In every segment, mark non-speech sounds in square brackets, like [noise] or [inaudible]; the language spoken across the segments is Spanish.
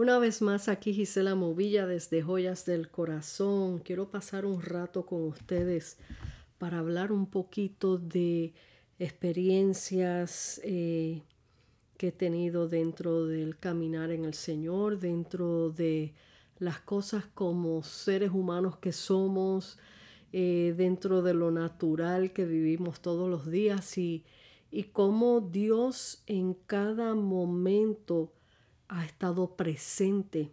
Una vez más aquí Gisela Movilla desde Joyas del Corazón. Quiero pasar un rato con ustedes para hablar un poquito de experiencias eh, que he tenido dentro del caminar en el Señor, dentro de las cosas como seres humanos que somos, eh, dentro de lo natural que vivimos todos los días y, y cómo Dios en cada momento ha estado presente.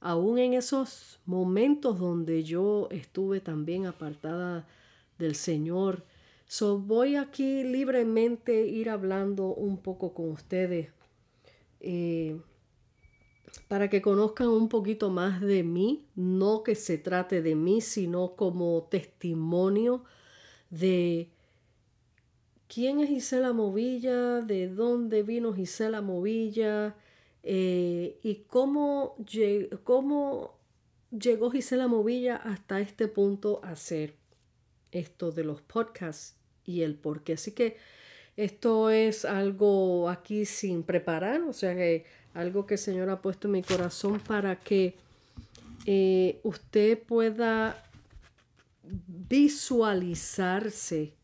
Aún en esos momentos donde yo estuve también apartada del Señor. So, voy aquí libremente ir hablando un poco con ustedes eh, para que conozcan un poquito más de mí, no que se trate de mí, sino como testimonio de quién es Gisela Movilla, de dónde vino Gisela Movilla, eh, y cómo, cómo llegó Gisela Movilla hasta este punto a hacer esto de los podcasts y el por qué. Así que esto es algo aquí sin preparar, o sea que algo que el Señor ha puesto en mi corazón para que eh, usted pueda visualizarse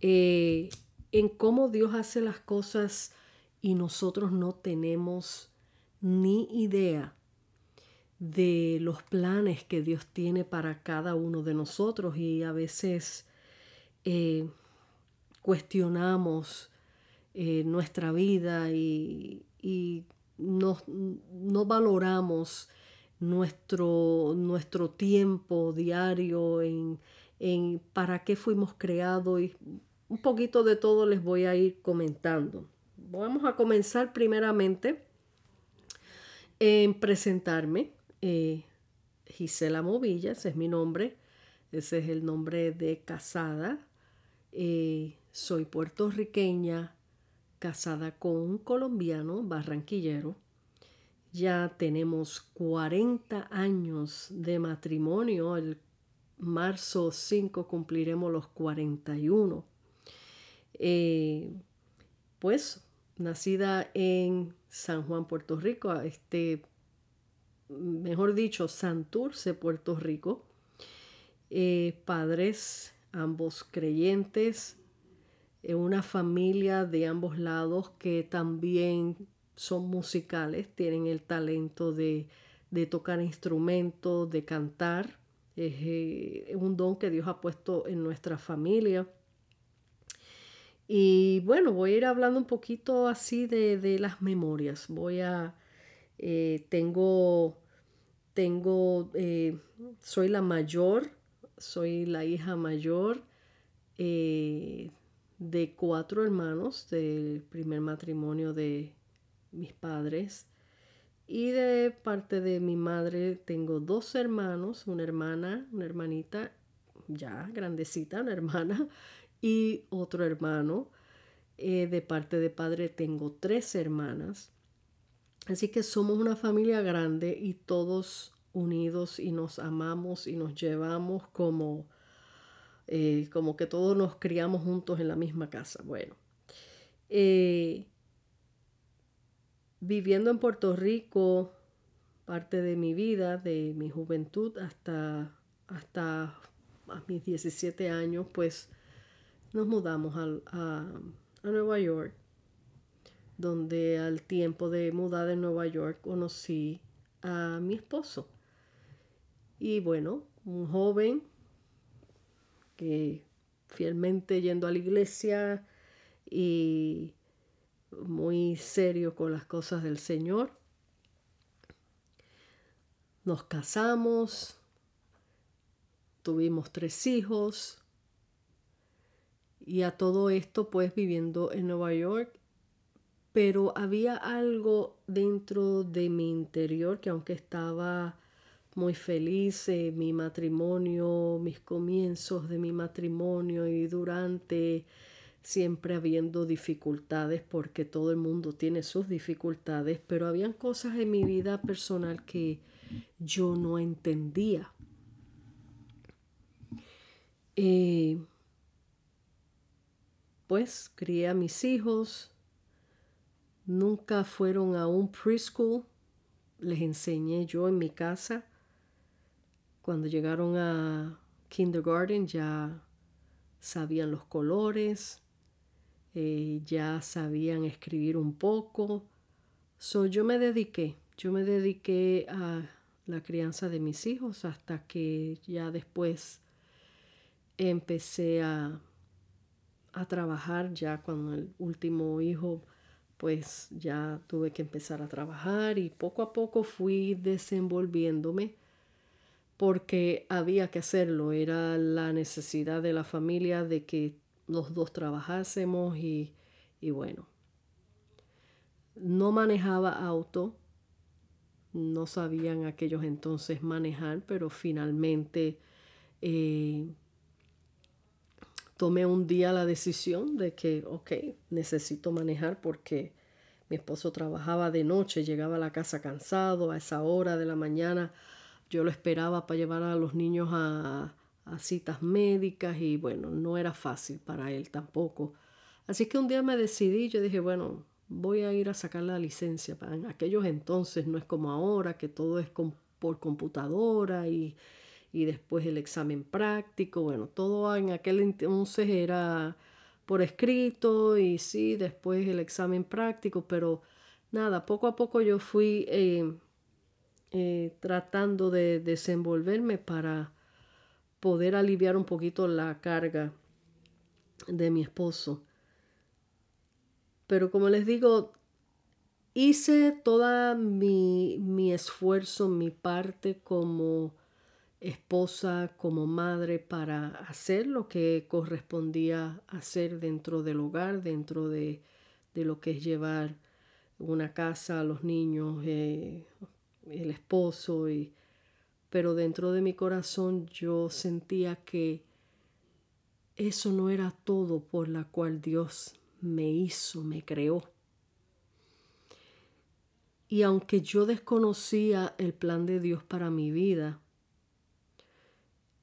eh, en cómo Dios hace las cosas y nosotros no tenemos ni idea de los planes que Dios tiene para cada uno de nosotros y a veces eh, cuestionamos eh, nuestra vida y, no, valoramos nuestro, nuestro tiempo diario en, en para qué fuimos creados y un poquito de todo les voy a ir comentando. Vamos a comenzar primeramente en presentarme. Eh, Gisela Movillas es mi nombre. Ese es el nombre de casada. Eh, soy puertorriqueña, casada con un colombiano barranquillero. Ya tenemos 40 años de matrimonio. El marzo 5 cumpliremos los 41. Eh, pues nacida en San Juan, Puerto Rico, este, mejor dicho, Santurce, Puerto Rico. Eh, padres, ambos creyentes, eh, una familia de ambos lados que también son musicales, tienen el talento de, tocar instrumentos, de cantar. Es eh, un don que Dios ha puesto en nuestra familia. Y bueno, voy a ir hablando un poquito así de, las memorias. Voy a, eh, tengo, tengo, eh, soy la mayor, soy la hija mayor eh, de cuatro hermanos del primer matrimonio de mis padres. Y de parte de mi madre tengo dos hermanos, una hermana, una hermanita ya grandecita, una hermana y otro hermano. Eh, de parte de padre tengo tres hermanas. Así que somos una familia grande y todos unidos y nos amamos y nos llevamos como, eh, como que todos nos criamos juntos en la misma casa. Bueno, eh, viviendo en Puerto Rico, parte de mi vida, de mi juventud hasta, hasta a mis 17 años, pues nos mudamos a, Nueva York, donde al tiempo de mudar de Nueva York conocí a mi esposo. Y bueno, un joven que fielmente yendo a la iglesia y muy serio con las cosas del Señor. Nos casamos, tuvimos tres hijos, y a todo esto pues viviendo en Nueva York. Pero había algo dentro de mi interior que aunque estaba muy feliz en mi matrimonio, mis comienzos de mi matrimonio y durante siempre habiendo dificultades porque todo el mundo tiene sus dificultades, pero habían cosas en mi vida personal que yo no entendía. Eh, pues crié a mis hijos, nunca fueron a un preschool, les enseñé yo en mi casa. Cuando llegaron a kindergarten ya sabían los colores, eh, ya sabían escribir un poco. So, yo me dediqué, yo me dediqué a la crianza de mis hijos hasta que ya después empecé a, a trabajar ya cuando el último hijo pues ya tuve que empezar a trabajar y poco a poco fui desenvolviéndome porque había que hacerlo, era la necesidad de la familia de que los dos trabajásemos y, bueno, no manejaba auto, no sabían aquellos entonces manejar, pero finalmente eh, tomé un día la decisión de que, ok, necesito manejar porque mi esposo trabajaba de noche, llegaba a la casa cansado a esa hora de la mañana. Yo lo esperaba para llevar a los niños a, citas médicas y bueno, no era fácil para él tampoco. Así que un día me decidí, yo dije, bueno, voy a ir a sacar la licencia. En aquellos entonces no es como ahora, que todo es por computadora y y después el examen práctico. Bueno, todo en aquel entonces era por escrito y sí, después el examen práctico, pero nada, poco a poco yo fui eh, eh, tratando de desenvolverme para poder aliviar un poquito la carga de mi esposo. Pero como les digo, hice toda mi, mi esfuerzo, mi parte como esposa, como madre, para hacer lo que correspondía hacer dentro del hogar, dentro de, lo que es llevar una casa a los niños, eh, el esposo, y, pero dentro de mi corazón yo sentía que eso no era todo por la cual Dios me hizo, me creó. Y aunque yo desconocía el plan de Dios para mi vida,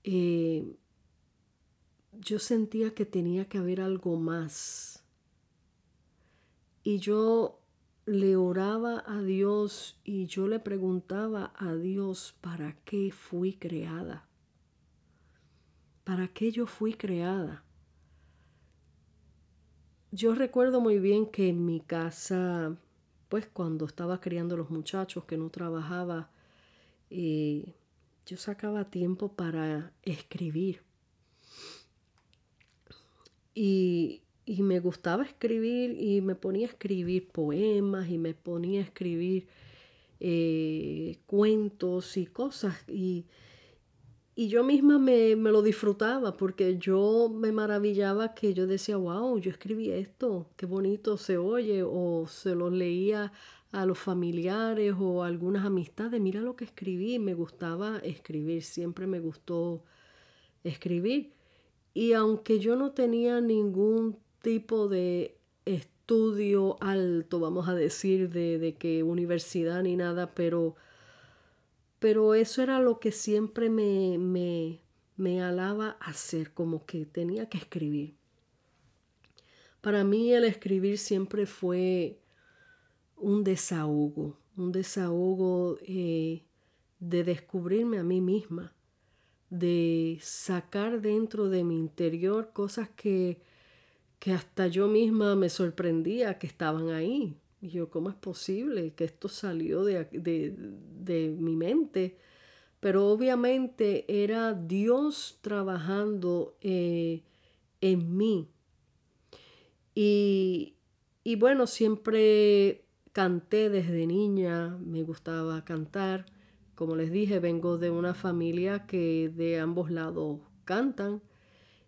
eh, yo sentía que tenía que haber algo más. Y yo le oraba a Dios y yo le preguntaba a Dios para qué fui creada. ¿Para qué yo fui creada? Yo recuerdo muy bien que en mi casa, pues cuando estaba criando los muchachos, que no trabajaba, eh, yo sacaba tiempo para escribir. Y, me gustaba escribir y me ponía a escribir poemas y me ponía a escribir eh, cuentos y cosas. Y, y yo misma me, me, lo disfrutaba porque yo me maravillaba que yo decía, wow, yo escribí esto, qué bonito se oye, o se lo leía a los familiares o a algunas amistades, mira lo que escribí, me gustaba escribir, siempre me gustó escribir. Y aunque yo no tenía ningún tipo de estudio alto, vamos a decir, de, de que universidad ni nada, pero, pero eso era lo que siempre me, me, me alaba hacer, como que tenía que escribir. Para mí el escribir siempre fue un desahogo, un desahogo eh, de descubrirme a mí misma, de sacar dentro de mi interior cosas que, que hasta yo misma me sorprendía que estaban ahí. Y yo, ¿cómo es posible que esto salió de, de, mi mente? Pero obviamente era Dios trabajando eh, en mí. Y, y bueno, siempre Canté desde niña, me gustaba cantar. Como les dije, vengo de una familia que de ambos lados cantan.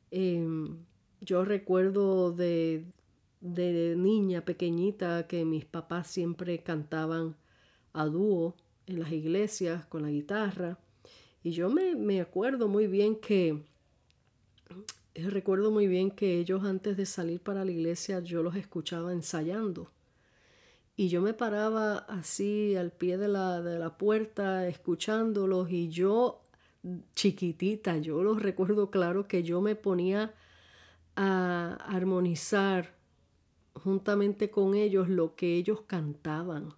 Em, yo recuerdo de, de niña pequeñita que mis papás siempre cantaban a dúo en las iglesias con la guitarra. Y yo me, me, acuerdo muy bien que, recuerdo muy bien que ellos antes de salir para la iglesia yo los escuchaba ensayando. Y yo me paraba así al pie de la, de la puerta escuchándolos y yo chiquitita, yo los recuerdo claro que yo me ponía a armonizar juntamente con ellos lo que ellos cantaban.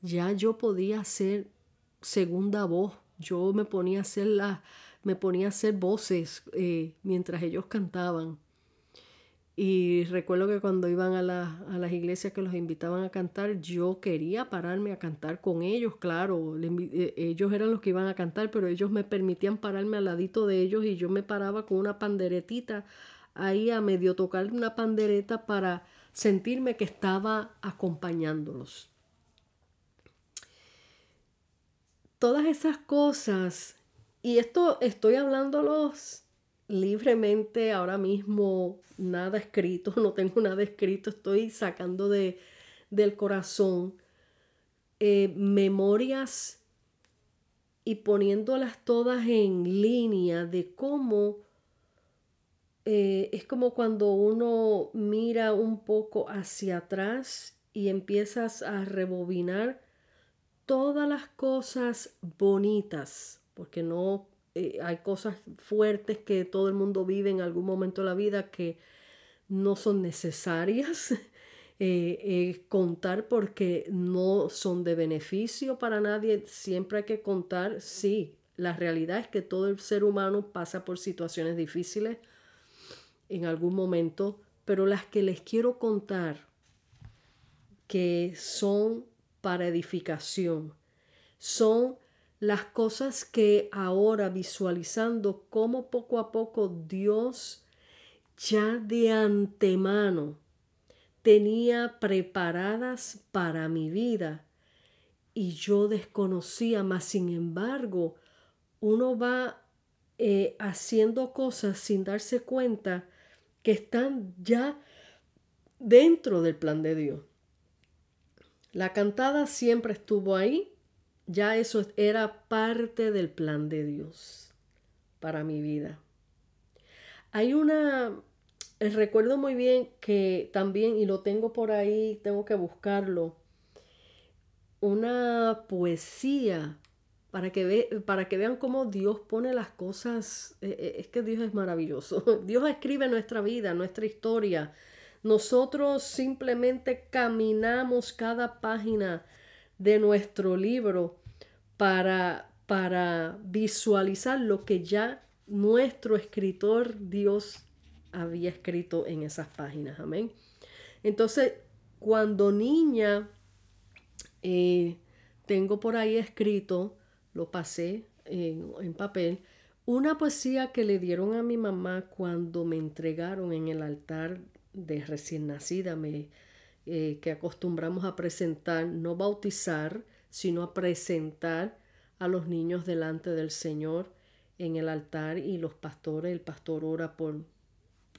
ya yo podía hacer segunda voz. Yo me ponía a hacer, la, me ponía a hacer voces eh, mientras ellos cantaban. Y recuerdo que cuando iban a, las iglesias que los invitaban a cantar, yo quería pararme a cantar con ellos, claro, eh, ellos eran los que iban a cantar, pero ellos me permitían pararme al ladito de ellos y yo me paraba con una panderetita ahí a medio tocar una pandereta para sentirme que estaba acompañándolos. Todas esas cosas, y esto estoy hablándolos libremente ahora mismo, nada escrito, [laughs] no tengo nada escrito, estoy sacando de, del corazón eh, memorias y poniéndolas todas en línea de cómo eh, es como cuando uno mira un poco hacia atrás y empiezas a rebobinar todas las cosas bonitas, porque no eh, hay cosas fuertes que todo el mundo vive en algún momento de la vida que no son necesarias [laughs] eh, eh, contar porque no son de beneficio para nadie. Siempre hay que contar, sí, la realidad es que todo el ser humano pasa por situaciones difíciles en algún momento, pero las que les quiero contar que son para edificación, son las cosas que ahora visualizando cómo poco a poco Dios ya de antemano tenía preparadas para mi vida y yo desconocía, más sin embargo, uno va eh, haciendo cosas sin darse cuenta que están ya dentro del plan de Dios. La cantada siempre estuvo ahí, ya eso era parte del plan de Dios para mi vida. Hay una, eh, recuerdo muy bien que también, y lo tengo por ahí, tengo que buscarlo, una poesía para que, ve, para que vean cómo Dios pone las cosas. Eh, eh, es que Dios es maravilloso. [laughs] Dios escribe nuestra vida, nuestra historia. Nosotros simplemente caminamos cada página de nuestro libro para, para visualizar lo que ya nuestro escritor Dios había escrito en esas páginas. Amén. Entonces, cuando niña, eh, tengo por ahí escrito, lo pasé en, en, papel, una poesía que le dieron a mi mamá cuando me entregaron en el altar de recién nacida, me, eh, que acostumbramos a presentar, no bautizar, sino a presentar a los niños delante del Señor en el altar y los pastores, el pastor ora por,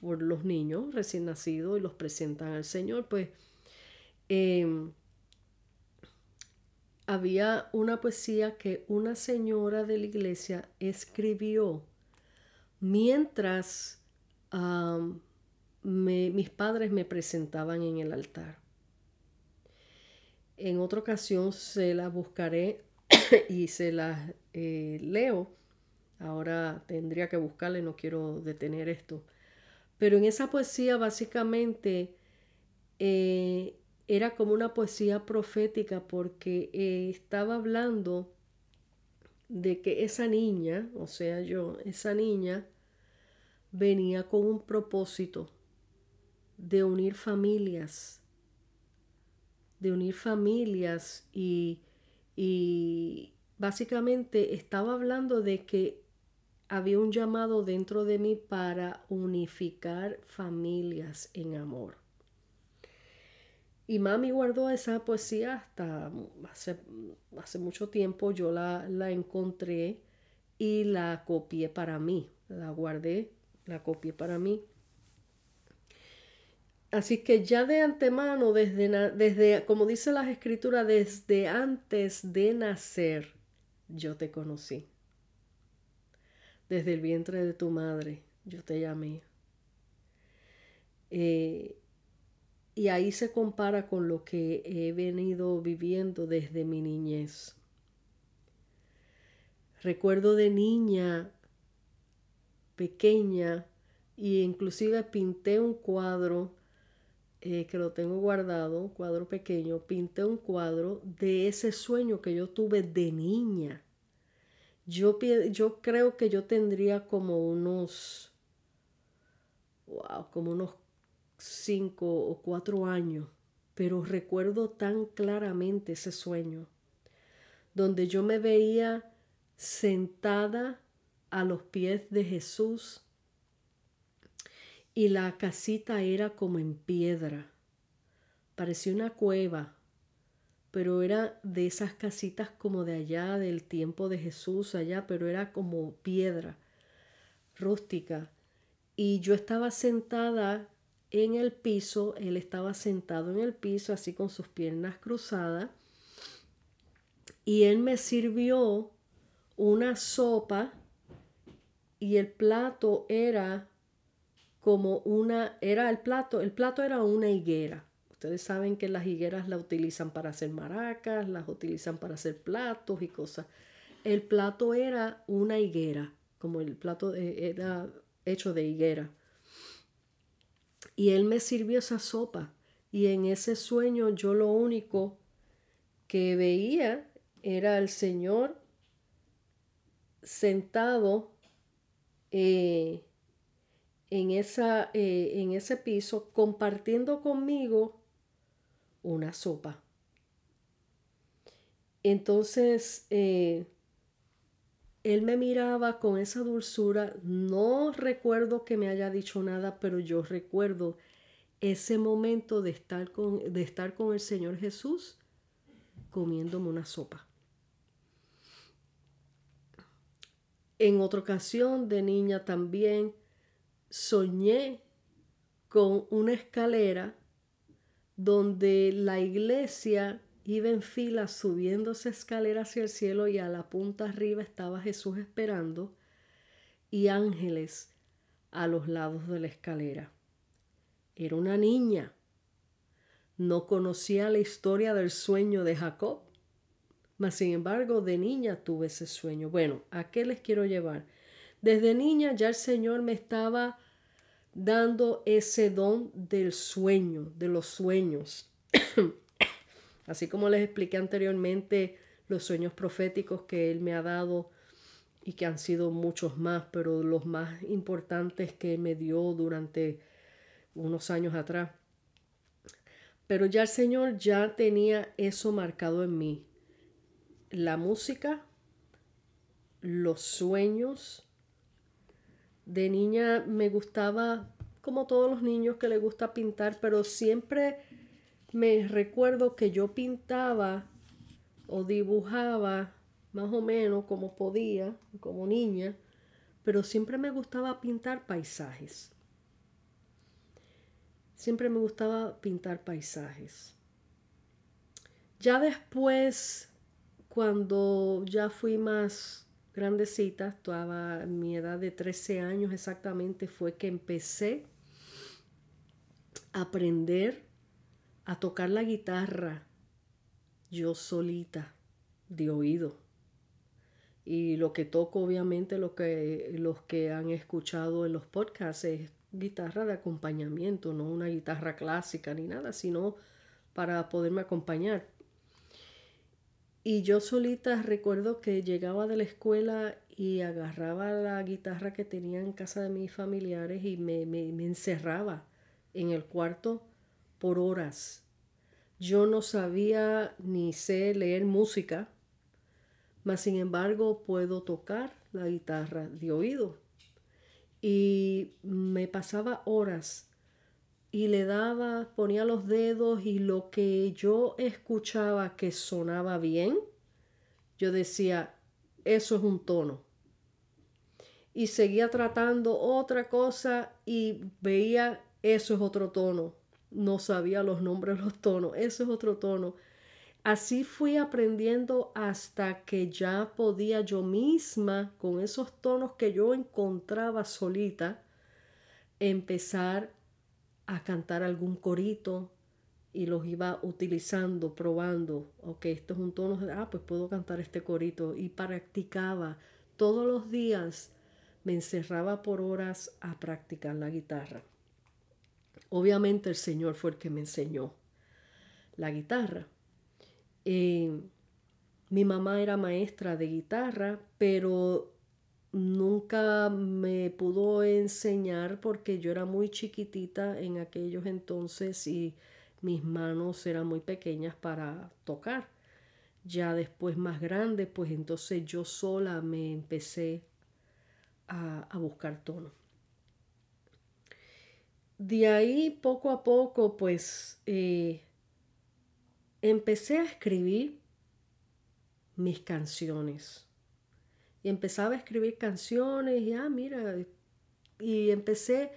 por los niños recién nacidos y los presentan al Señor, pues em, había una poesía que una señora de la iglesia escribió mientras mis padres me presentaban en el altar. En otra ocasión se la buscaré [clears throat] y se la eh, leo. Ahora tendría que buscarle, no quiero detener esto. Pero en esa poesía básicamente eh, era como una poesía profética porque eh, estaba hablando de que esa niña, o sea yo, esa niña venía con un propósito de unir familias, de unir familias y, y básicamente estaba hablando de que había un llamado dentro de mí para unificar familias en amor. Y mami guardó esa poesía hasta hace, hace mucho tiempo. Yo la, la, encontré y la copié para mí. La guardé, la copié para mí. Así que ya de antemano, desde, desde, como dice las escrituras, desde antes de nacer, yo te conocí. Desde el vientre de tu madre, yo te llamé. Eh, y ahí se compara con lo que he venido viviendo desde mi niñez. Recuerdo de niña pequeña y inclusive pinté un cuadro eh, que lo tengo guardado, un cuadro pequeño, pinté un cuadro de ese sueño que yo tuve de niña. Yo, yo creo que yo tendría como unos, wow, como unos cinco o cuatro años, pero recuerdo tan claramente ese sueño, donde yo me veía sentada a los pies de Jesús y la casita era como en piedra. Parecía una cueva, pero era de esas casitas como de allá, del tiempo de Jesús allá, pero era como piedra rústica. Y yo estaba sentada en el piso, él estaba sentado en el piso, así con sus piernas cruzadas, y él me sirvió una sopa y el plato era como una, era el plato, el plato era una higuera. Ustedes saben que las higueras la utilizan para hacer maracas, las utilizan para hacer platos y cosas. El plato era una higuera, como el plato era hecho de higuera. Y él me sirvió esa sopa. Y en ese sueño yo lo único que veía era el Señor sentado eh, en, esa, eh, en ese piso compartiendo conmigo una sopa. Entonces, eh, él me miraba con esa dulzura. No recuerdo que me haya dicho nada, pero yo recuerdo ese momento de estar con, de estar con el Señor Jesús comiéndome una sopa. En otra ocasión de niña también soñé con una escalera donde la iglesia iba en fila subiendo escalera hacia el cielo y a la punta arriba estaba Jesús esperando y ángeles a los lados de la escalera. Era una niña. No conocía la historia del sueño de Jacob, mas sin embargo de niña tuve ese sueño. Bueno, ¿a qué les quiero llevar? Desde niña ya el Señor me estaba dando ese don del sueño, de los sueños. [coughs] Así como les expliqué anteriormente los sueños proféticos que Él me ha dado y que han sido muchos más, pero los más importantes que me dio durante unos años atrás. Pero ya el Señor ya tenía eso marcado en mí. La música, los sueños, de niña me gustaba, como todos los niños que les gusta pintar, pero siempre me recuerdo que yo pintaba o dibujaba más o menos como podía, como niña, pero siempre me gustaba pintar paisajes. Siempre me gustaba pintar paisajes. Ya después, cuando ya fui más grandecita, estaba mi edad de 13 años exactamente, fue que empecé a aprender a tocar la guitarra yo solita, de oído. Y lo que toco, obviamente, lo que, los que han escuchado en los podcasts es guitarra de acompañamiento, no una guitarra clásica ni nada, sino para poderme acompañar. Y yo solita recuerdo que llegaba de la escuela y agarraba la guitarra que tenía en casa de mis familiares y me, encerraba en el cuarto por horas. Yo no sabía ni sé leer música, mas sin embargo puedo tocar la guitarra de oído. Y me pasaba horas y le daba, ponía los dedos y lo que yo escuchaba que sonaba bien, yo decía, eso es un tono. Y seguía tratando otra cosa y veía, eso es otro tono. No sabía los nombres de los tonos, eso es otro tono. Así fui aprendiendo hasta que ya podía yo misma, con esos tonos que yo encontraba solita, empezar a cantar algún corito y los iba utilizando, probando, ok, esto es un tono, ah, pues puedo cantar este corito y practicaba todos los días, me encerraba por horas a practicar la guitarra. Obviamente el Señor fue el que me enseñó la guitarra. Eh, mi mamá era maestra de guitarra, pero nunca me pudo enseñar porque yo era muy chiquitita en aquellos entonces y mis manos eran muy pequeñas para tocar. Ya después más grande, pues entonces yo sola me empecé a, buscar tono. De ahí poco a poco, pues eh, empecé a escribir mis canciones. Y empezaba a escribir canciones y, ah, mira, y empecé,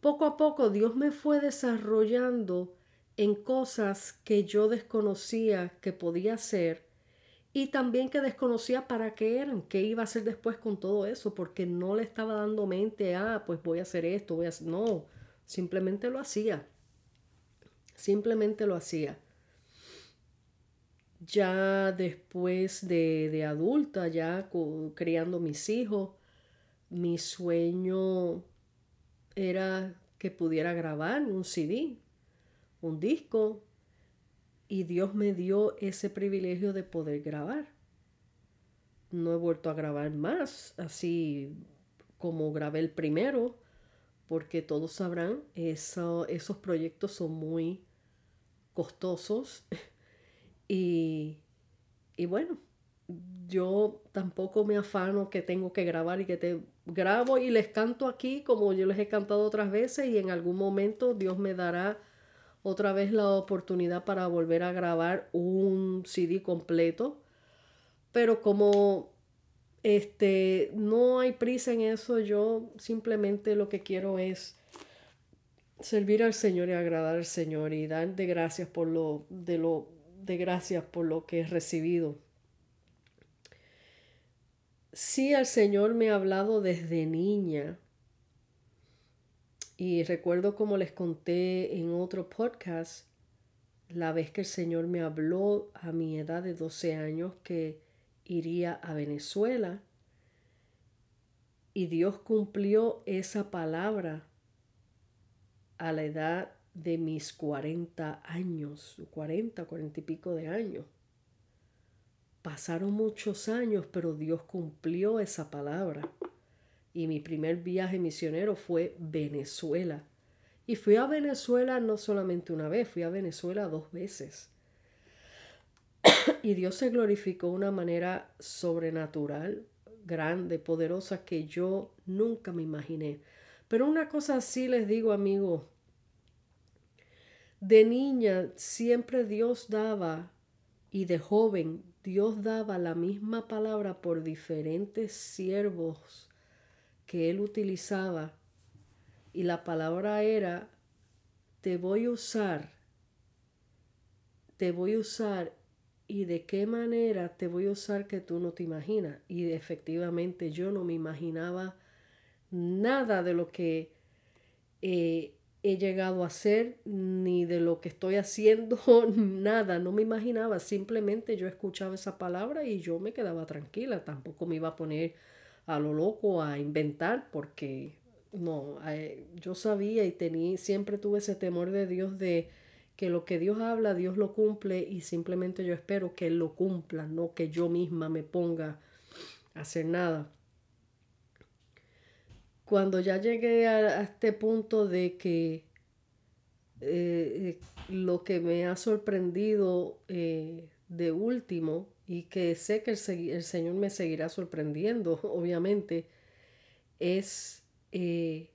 poco a poco Dios me fue desarrollando en cosas que yo desconocía que podía hacer y también que desconocía para qué eran, qué iba a hacer después con todo eso, porque no le estaba dando mente, ah, pues voy a hacer esto, voy a hacer... No, simplemente lo hacía. Simplemente lo hacía ya después de, adulta, ya criando mis hijos, mi sueño era que pudiera grabar un CD, un disco, y Dios me dio ese privilegio de poder grabar. No he vuelto a grabar más, así como grabé el primero, porque todos sabrán, esos proyectos son muy costosos [laughs] Y, bueno, yo tampoco me afano que tengo que grabar y que te grabo y les canto aquí como yo les he cantado otras veces y en algún momento Dios me dará otra vez la oportunidad para volver a grabar un CD completo. Pero como este no hay prisa en eso, yo simplemente lo que quiero es servir al Señor y agradar al Señor y dar de gracias por lo de lo de gracias por lo que he recibido. Sí, el Señor me ha hablado desde niña. Y recuerdo como les conté en otro podcast, la vez que el Señor me habló a mi edad de 12 años que iría a Venezuela. Y Dios cumplió esa palabra a la edad de mis 40 años, 40, 40 y pico de años. Pasaron muchos años, pero Dios cumplió esa palabra. Y mi primer viaje misionero fue Venezuela. Y fui a Venezuela no solamente una vez, fui a Venezuela dos veces. y Dios se glorificó de una manera sobrenatural, grande, poderosa, que yo nunca me imaginé. Pero una cosa sí les digo, amigos, de niña siempre Dios daba y de joven Dios daba la misma palabra por diferentes siervos que él utilizaba. Y la palabra era te voy a usar te voy a usar y de qué manera te voy a usar que tú no te imaginas y efectivamente yo no me imaginaba nada de lo que eh, he llegado a hacer, ni de lo que estoy haciendo, [laughs] nada, no me imaginaba, simplemente yo escuchaba esa palabra y yo me quedaba tranquila, tampoco me iba a poner a lo loco a inventar porque no, eh, yo sabía y tenía, siempre tuve ese temor de Dios de que lo que Dios habla, Dios lo cumple y simplemente yo espero que Él lo cumpla, no que yo misma me ponga a hacer nada cuando ya llegué a, este punto de que eh, lo que me ha sorprendido eh, de último y que sé que el, Señor me seguirá sorprendiendo, [laughs] obviamente, es eh,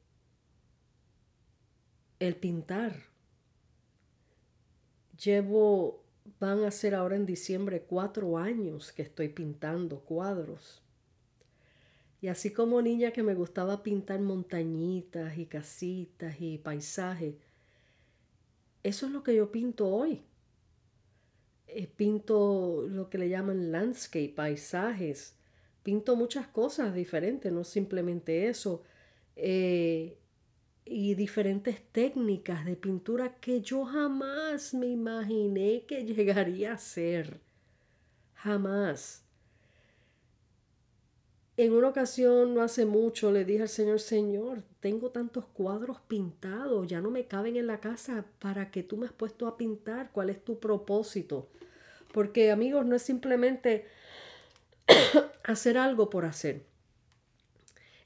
el pintar. Llevo, van a ser ahora en diciembre cuatro años que estoy pintando cuadros. Y así como niña que me gustaba pintar montañitas y casitas y paisajes, eso es lo que yo pinto hoy. Eh, pinto lo que le llaman landscape, paisajes. Pinto muchas cosas diferentes, no simplemente eso. Eh, y diferentes técnicas de pintura que yo jamás me imaginé que [laughs] llegaría a ser. Jamás en una ocasión, no hace mucho, le dije al Señor, Señor, tengo tantos cuadros pintados, ya no me caben en la casa, ¿para qué tú me has puesto a pintar? ¿Cuál es tu propósito? Porque amigos, no es simplemente [coughs] hacer algo por hacer.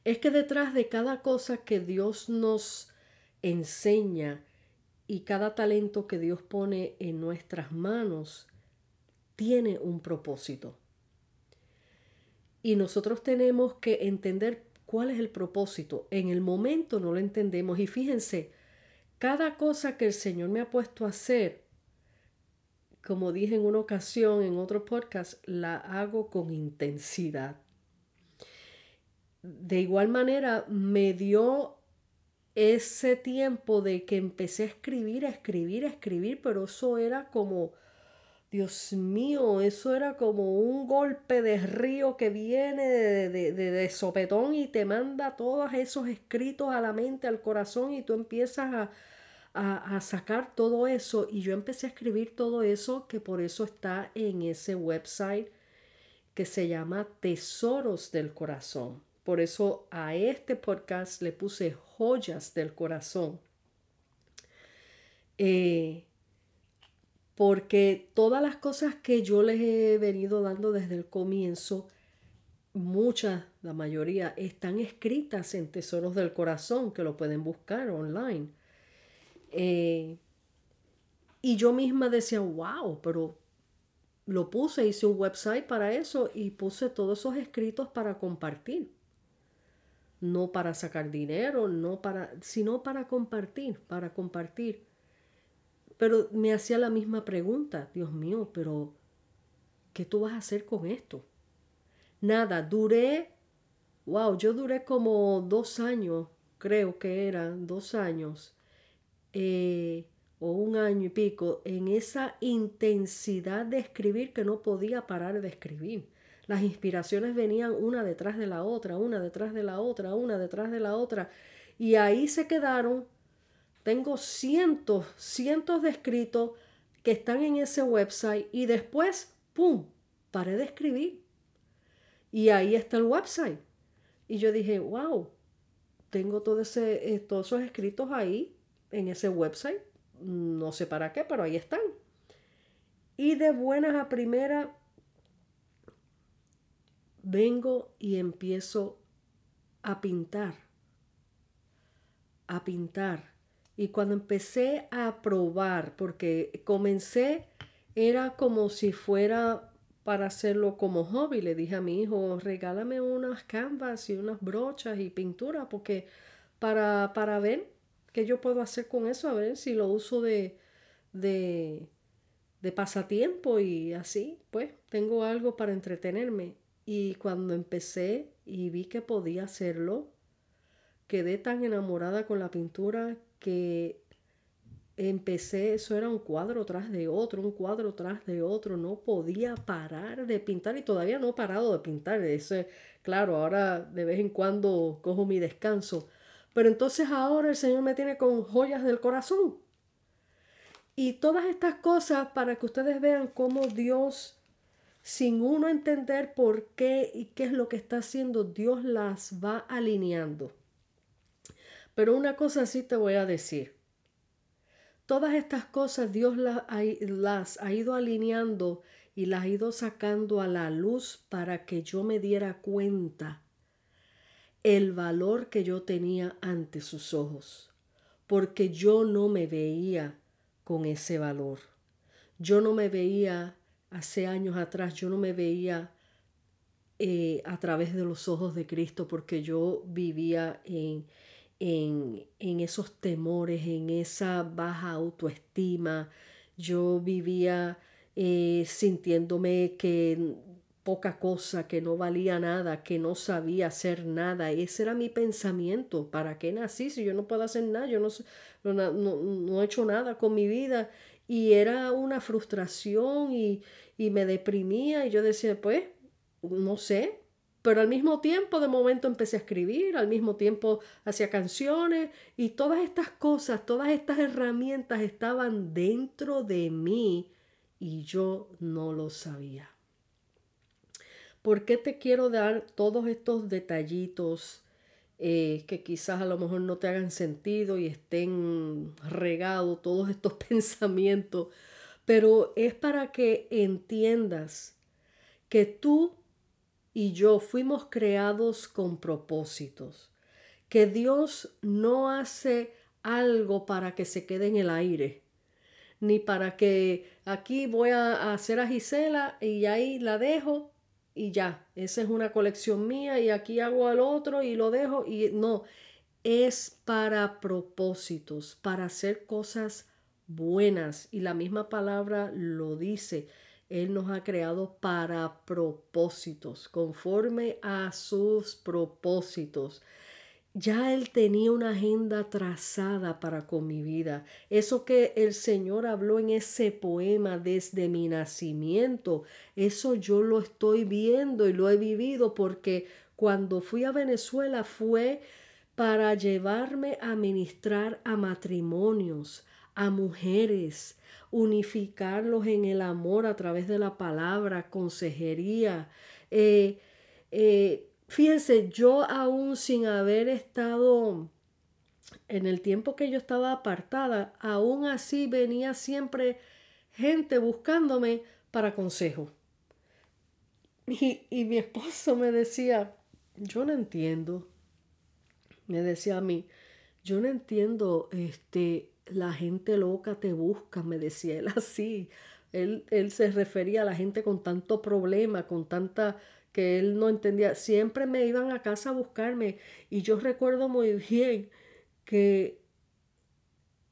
Es que detrás de cada cosa que Dios nos enseña y cada talento que Dios pone en nuestras manos, tiene un propósito. Y nosotros tenemos que entender cuál es el propósito. En el momento no lo entendemos. Y fíjense, cada cosa que el Señor me ha puesto a hacer, como dije en una ocasión en otro podcast, la hago con intensidad. De igual manera, me dio ese tiempo de que empecé a escribir, a escribir, a escribir, pero eso era como Dios mío, eso era como un golpe de río que viene de, de, sopetón y te manda todos esos escritos a la mente, al corazón y tú empiezas a, a, sacar todo eso. Y yo empecé a escribir todo eso, que por eso está en ese website que se llama Tesoros del Corazón. Por eso a este podcast le puse joyas del corazón. Eh, porque todas las cosas que yo les he venido dando desde el comienzo, muchas, la mayoría, están escritas en Tesoros del Corazón, que lo pueden buscar online. Eh, y yo misma decía, wow, pero lo puse, hice un website para eso y puse todos esos escritos para compartir. No para sacar dinero, no para, sino para compartir, para compartir. Pero me hacía la misma pregunta, Dios mío, pero ¿qué tú vas a hacer con esto? Nada, duré, wow, yo duré como dos años, creo que eran dos años, eh, o un año y pico, en esa intensidad de escribir que no podía parar de escribir. Las inspiraciones venían una detrás de la otra, una detrás de la otra, una detrás de la otra, y ahí se quedaron tengo cientos, cientos de escritos que están en ese website y después, ¡pum!, paré de escribir. Y ahí está el website. Y yo dije, wow, tengo eh, todos esos escritos ahí en ese website. No sé para qué, pero ahí están. Y de buenas a primera vengo y empiezo a pintar. A pintar. Y cuando empecé a probar, porque comencé, era como si fuera para hacerlo como hobby. Le dije a mi hijo, regálame unas canvas y unas brochas y pintura, porque para, para ver qué yo puedo hacer con eso, a ver si lo uso de, de, de pasatiempo y así, pues tengo algo para entretenerme. Y cuando empecé y vi que podía hacerlo, quedé tan enamorada con la pintura que empecé, eso era un cuadro tras de otro, un cuadro tras de otro, no podía parar de pintar y todavía no he parado de pintar. Ese, claro, ahora de vez en cuando cojo mi descanso. Pero entonces ahora el Señor me tiene con joyas del corazón. Y todas estas cosas para que ustedes vean cómo Dios, sin uno entender por qué y qué es lo que está haciendo, Dios las va alineando. Pero una cosa sí te voy a decir. Todas estas cosas Dios las ha, ido alineando y las ha ido sacando a la luz para que yo me diera cuenta el valor que yo tenía ante sus ojos, porque yo no me veía con ese valor. Yo no me veía hace años atrás, yo no me veía eh, a través de los ojos de Cristo porque yo vivía en, en, esos temores, en esa baja autoestima. Yo vivía eh, sintiéndome que poca cosa, que no valía nada, que no sabía hacer nada. Ese era mi pensamiento. ¿Para qué nací si yo no puedo hacer nada? Yo no, no, no, he hecho nada con mi vida. Y era una frustración y, y me deprimía y yo decía, pues, no sé, pero al mismo tiempo de momento empecé a escribir, al mismo tiempo hacía canciones y todas estas cosas, todas estas herramientas estaban dentro de mí y yo no lo sabía. ¿Por qué te quiero dar todos estos detallitos eh, que quizás a lo mejor no te hagan sentido y estén regados todos estos [laughs] pensamientos? Pero es para que entiendas que tú y yo fuimos creados con propósitos, que Dios no hace algo para que se quede en el aire, ni para que aquí voy a hacer a Gisela y ahí la dejo y ya, esa es una colección mía y aquí hago al otro y lo dejo y no, es para propósitos, para hacer cosas buenas. Y la misma palabra lo dice. Él nos ha creado para propósitos, conforme a sus propósitos. Ya Él tenía una agenda trazada para con mi vida. Eso que el Señor habló en ese poema desde mi nacimiento, eso yo lo estoy viendo y lo he vivido porque cuando fui a Venezuela fue para llevarme a ministrar a matrimonios, a mujeres, unificarlos en el amor a través de la palabra, consejería. Eh, eh, fíjense, yo aún sin haber estado en el tiempo que yo estaba apartada, aún así venía siempre gente buscándome para consejo. Y, y mi esposo me decía, yo no entiendo, me decía a mí, yo no entiendo este la gente loca te busca, me decía él así. Él, él se refería a la gente con tanto problema, con tanta que él no entendía. Siempre me iban a casa a buscarme y yo recuerdo muy bien que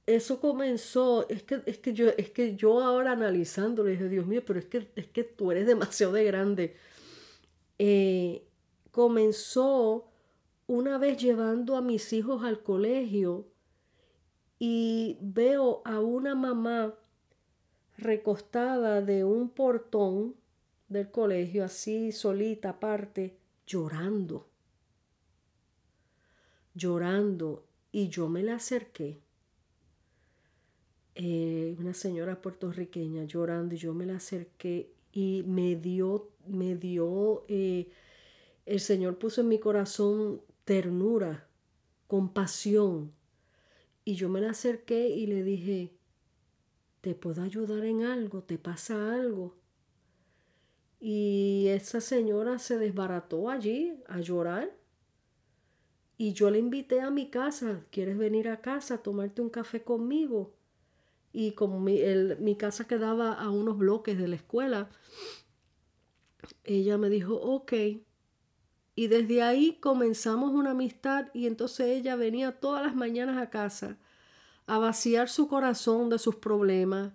eso comenzó, es que, es que yo, es que yo ahora analizando le dije, Dios mío, pero es que, es que tú eres demasiado de grande. Eh, comenzó una vez llevando a mis hijos al colegio y veo a una mamá recostada de un portón del colegio, así solita aparte, llorando, llorando, y yo me la acerqué. Eh, una señora puertorriqueña llorando y yo me la acerqué y me dio, me dio, eh, el Señor puso en mi corazón ternura, compasión, y yo me la acerqué y le dije, ¿te puedo ayudar en algo? ¿Te pasa algo? Y esa señora se desbarató allí a llorar. Y yo le invité a mi casa, ¿quieres venir a casa a tomarte un café conmigo? Y como mi, mi casa quedaba a unos bloques de la escuela, ella me dijo, ok. Y desde ahí comenzamos una amistad y entonces ella venía todas las mañanas a casa a vaciar su corazón de sus problemas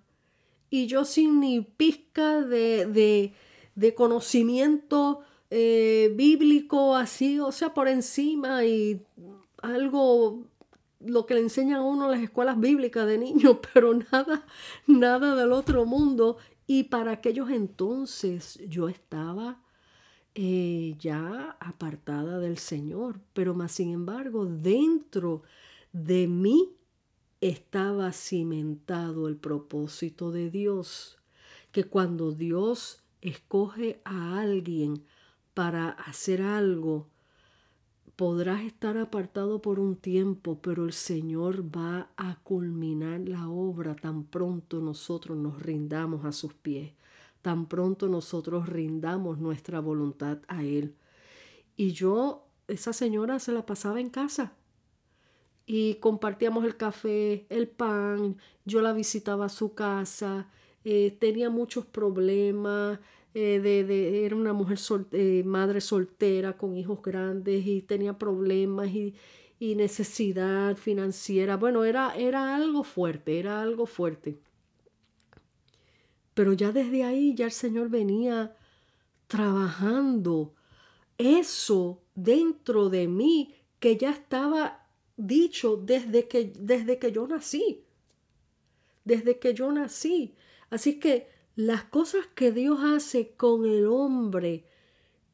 y yo sin ni pizca de, de, conocimiento eh, bíblico así, o sea, por encima y algo lo que le enseñan a uno las escuelas bíblicas de niños, [laughs] pero nada, nada del otro mundo. Y para aquellos entonces yo estaba eh, ya apartada del Señor, pero más sin embargo dentro de mí estaba cimentado el propósito de Dios, que cuando Dios escoge a alguien para hacer algo, podrás estar apartado por un tiempo, pero el Señor va a culminar la obra tan pronto nosotros nos rindamos a sus pies tan pronto nosotros rindamos nuestra voluntad a Él. Y yo, esa señora se la pasaba en casa y compartíamos el café, el pan, yo la visitaba a su casa, eh, tenía muchos problemas, eh, de, era una mujer eh, madre soltera con hijos grandes y tenía problemas y, y necesidad financiera. Bueno, era, era algo fuerte, era algo fuerte. Pero ya desde ahí ya el Señor venía trabajando eso dentro de mí que ya estaba dicho desde que, desde que yo nací. Desde que yo nací. Así que las cosas que Dios hace con el hombre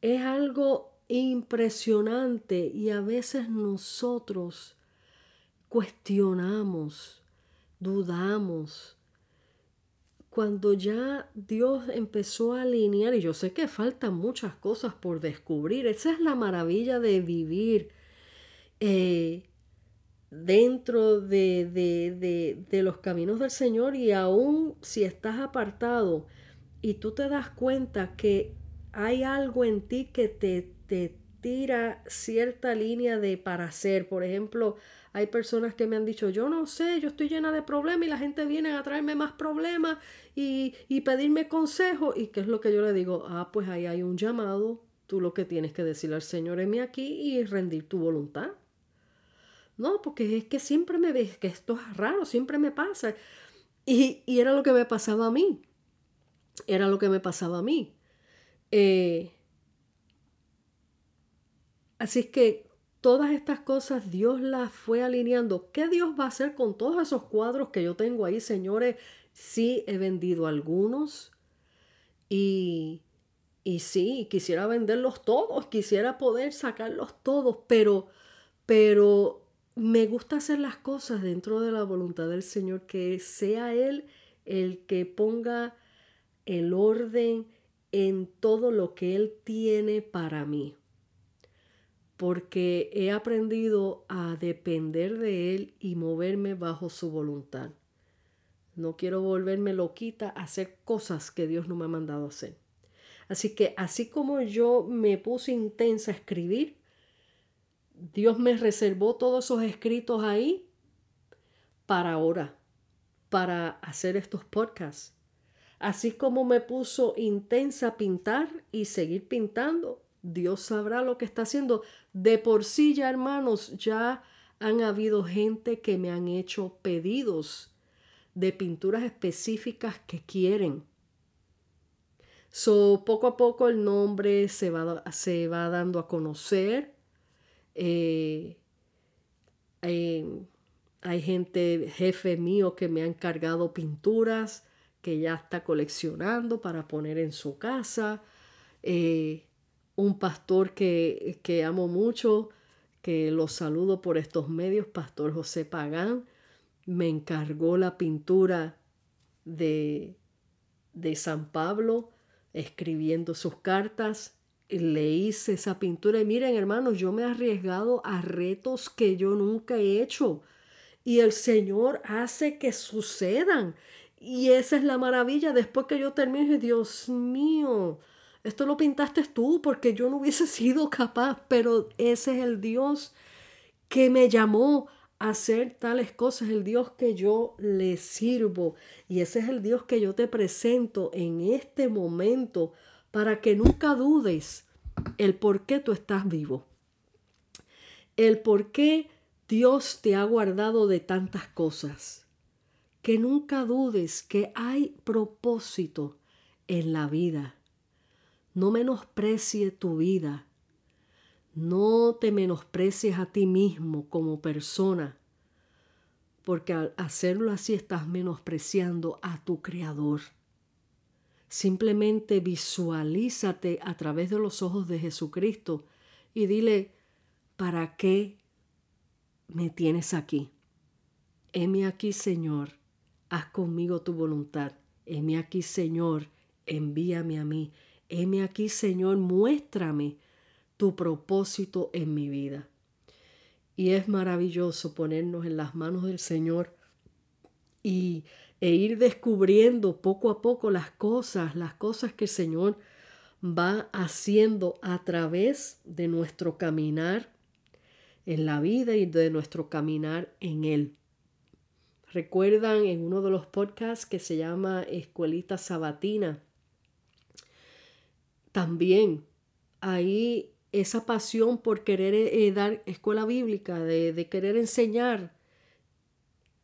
es algo impresionante y a veces nosotros cuestionamos, dudamos, cuando ya Dios empezó a alinear, y yo sé que faltan muchas cosas por descubrir, esa es la maravilla de vivir eh, dentro de, de, de, los caminos del Señor y aún si estás apartado y tú te das cuenta que hay algo en ti que te, te tira cierta línea de para hacer, por ejemplo, hay personas que me han dicho, yo no sé, yo estoy llena de problemas y la gente viene a traerme más problemas y, y pedirme consejo. ¿Y qué es lo que yo le digo? Ah, pues ahí hay un llamado. Tú lo que tienes que decirle al Señor en mí aquí y rendir tu voluntad. No, porque es que siempre me ves que esto es raro, siempre me pasa. Y, y, era lo que me pasaba a mí. Era lo que me pasaba a mí. Eh, así es que todas estas cosas Dios las fue alineando. ¿Qué Dios va a hacer con todos esos cuadros que yo tengo ahí, señores? Sí, he vendido algunos y, y sí, quisiera venderlos todos, quisiera poder sacarlos todos, pero, pero me gusta hacer las cosas dentro de la voluntad del Señor, que sea Él el que ponga el orden en todo lo que Él tiene para mí porque he aprendido a depender de Él y moverme bajo su voluntad. No quiero volverme loquita a hacer cosas que Dios no me ha mandado hacer. Así que así como yo me puse intensa a escribir, Dios me reservó todos esos escritos ahí para ahora, para hacer estos podcasts. Así como me puso intensa a pintar y seguir pintando, Dios sabrá lo que está haciendo. De por sí ya, hermanos, ya han habido gente que me han hecho pedidos de pinturas específicas que quieren. So, poco a poco el nombre se va, dando a conocer. Eh, hay gente, jefe mío, que me ha encargado pinturas que ya está coleccionando para poner en su casa. Eh, un pastor que, que amo mucho, que lo saludo por estos medios, Pastor José Pagán, me encargó la pintura de, de San Pablo, escribiendo sus cartas. Le hice esa pintura y miren hermanos, yo me he arriesgado a retos que yo nunca he hecho y el Señor hace que sucedan. Y esa es la maravilla. Después que yo termine, Dios mío, esto lo pintaste tú porque yo no hubiese [laughs] sido capaz, pero ese es el Dios que me llamó a hacer tales cosas, el Dios que yo le sirvo. Y ese es el Dios que yo te presento en este momento para que nunca dudes el por qué tú estás vivo. El por qué Dios te ha guardado de tantas cosas. Que nunca dudes que hay propósito en la vida no menosprecie tu vida. No te menosprecies a ti mismo como persona, porque al hacerlo así estás menospreciando a tu Creador. Simplemente visualízate a través de los ojos de Jesucristo y dile, ¿para qué me tienes aquí? Heme aquí, Señor, haz conmigo tu voluntad. Heme aquí, Señor, envíame a mí. Heme aquí, Señor, muéstrame tu propósito en mi vida. Y es maravilloso ponernos en las manos del Señor y, e ir descubriendo poco a poco las cosas, las cosas que el Señor va haciendo a través de nuestro caminar en la vida y de nuestro caminar en Él. Recuerdan en uno de los podcasts que se llama Escuelita Sabatina, también ahí esa pasión por querer eh, dar escuela bíblica, de, de querer enseñar,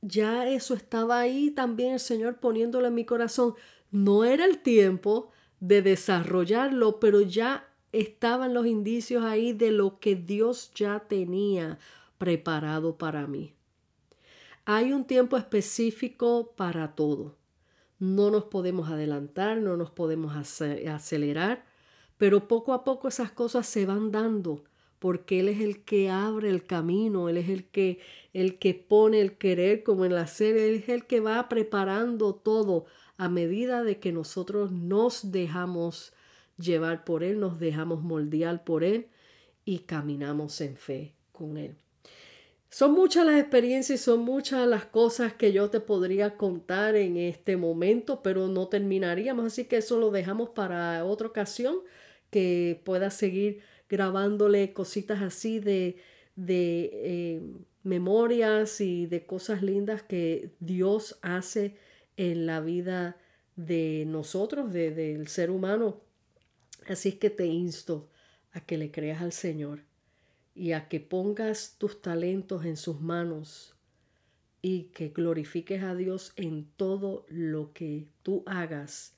ya eso estaba ahí también el Señor poniéndolo en mi corazón. No era el tiempo de desarrollarlo, pero ya estaban los indicios ahí de lo que Dios ya tenía preparado para mí. Hay un tiempo específico para todo. No nos podemos adelantar, no nos podemos acelerar, pero poco a poco esas cosas se van dando porque Él es el que abre el camino, Él es el que, el que pone el querer como en la serie, Él es el que va preparando todo a medida de que nosotros nos dejamos llevar por Él, nos dejamos moldear por Él y caminamos en fe con Él. Son muchas las experiencias y son muchas las cosas que yo te podría contar en este momento, pero no terminaríamos, así que eso lo dejamos para otra ocasión, que pueda seguir grabándole cositas así de, de eh, memorias y de cosas lindas que Dios hace en la vida de nosotros, de, del ser humano. Así es que te insto a que le creas al Señor y a que pongas tus talentos en sus manos y que glorifiques a Dios en todo lo que tú hagas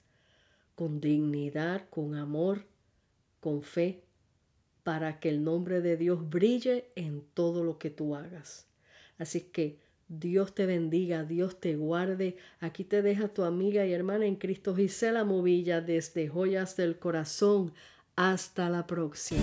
con dignidad, con amor, con fe, para que el nombre de Dios brille en todo lo que tú hagas. Así que Dios te bendiga, Dios te guarde. Aquí te deja tu amiga y hermana en Cristo Gisela Movilla desde Joyas del Corazón. Hasta la próxima.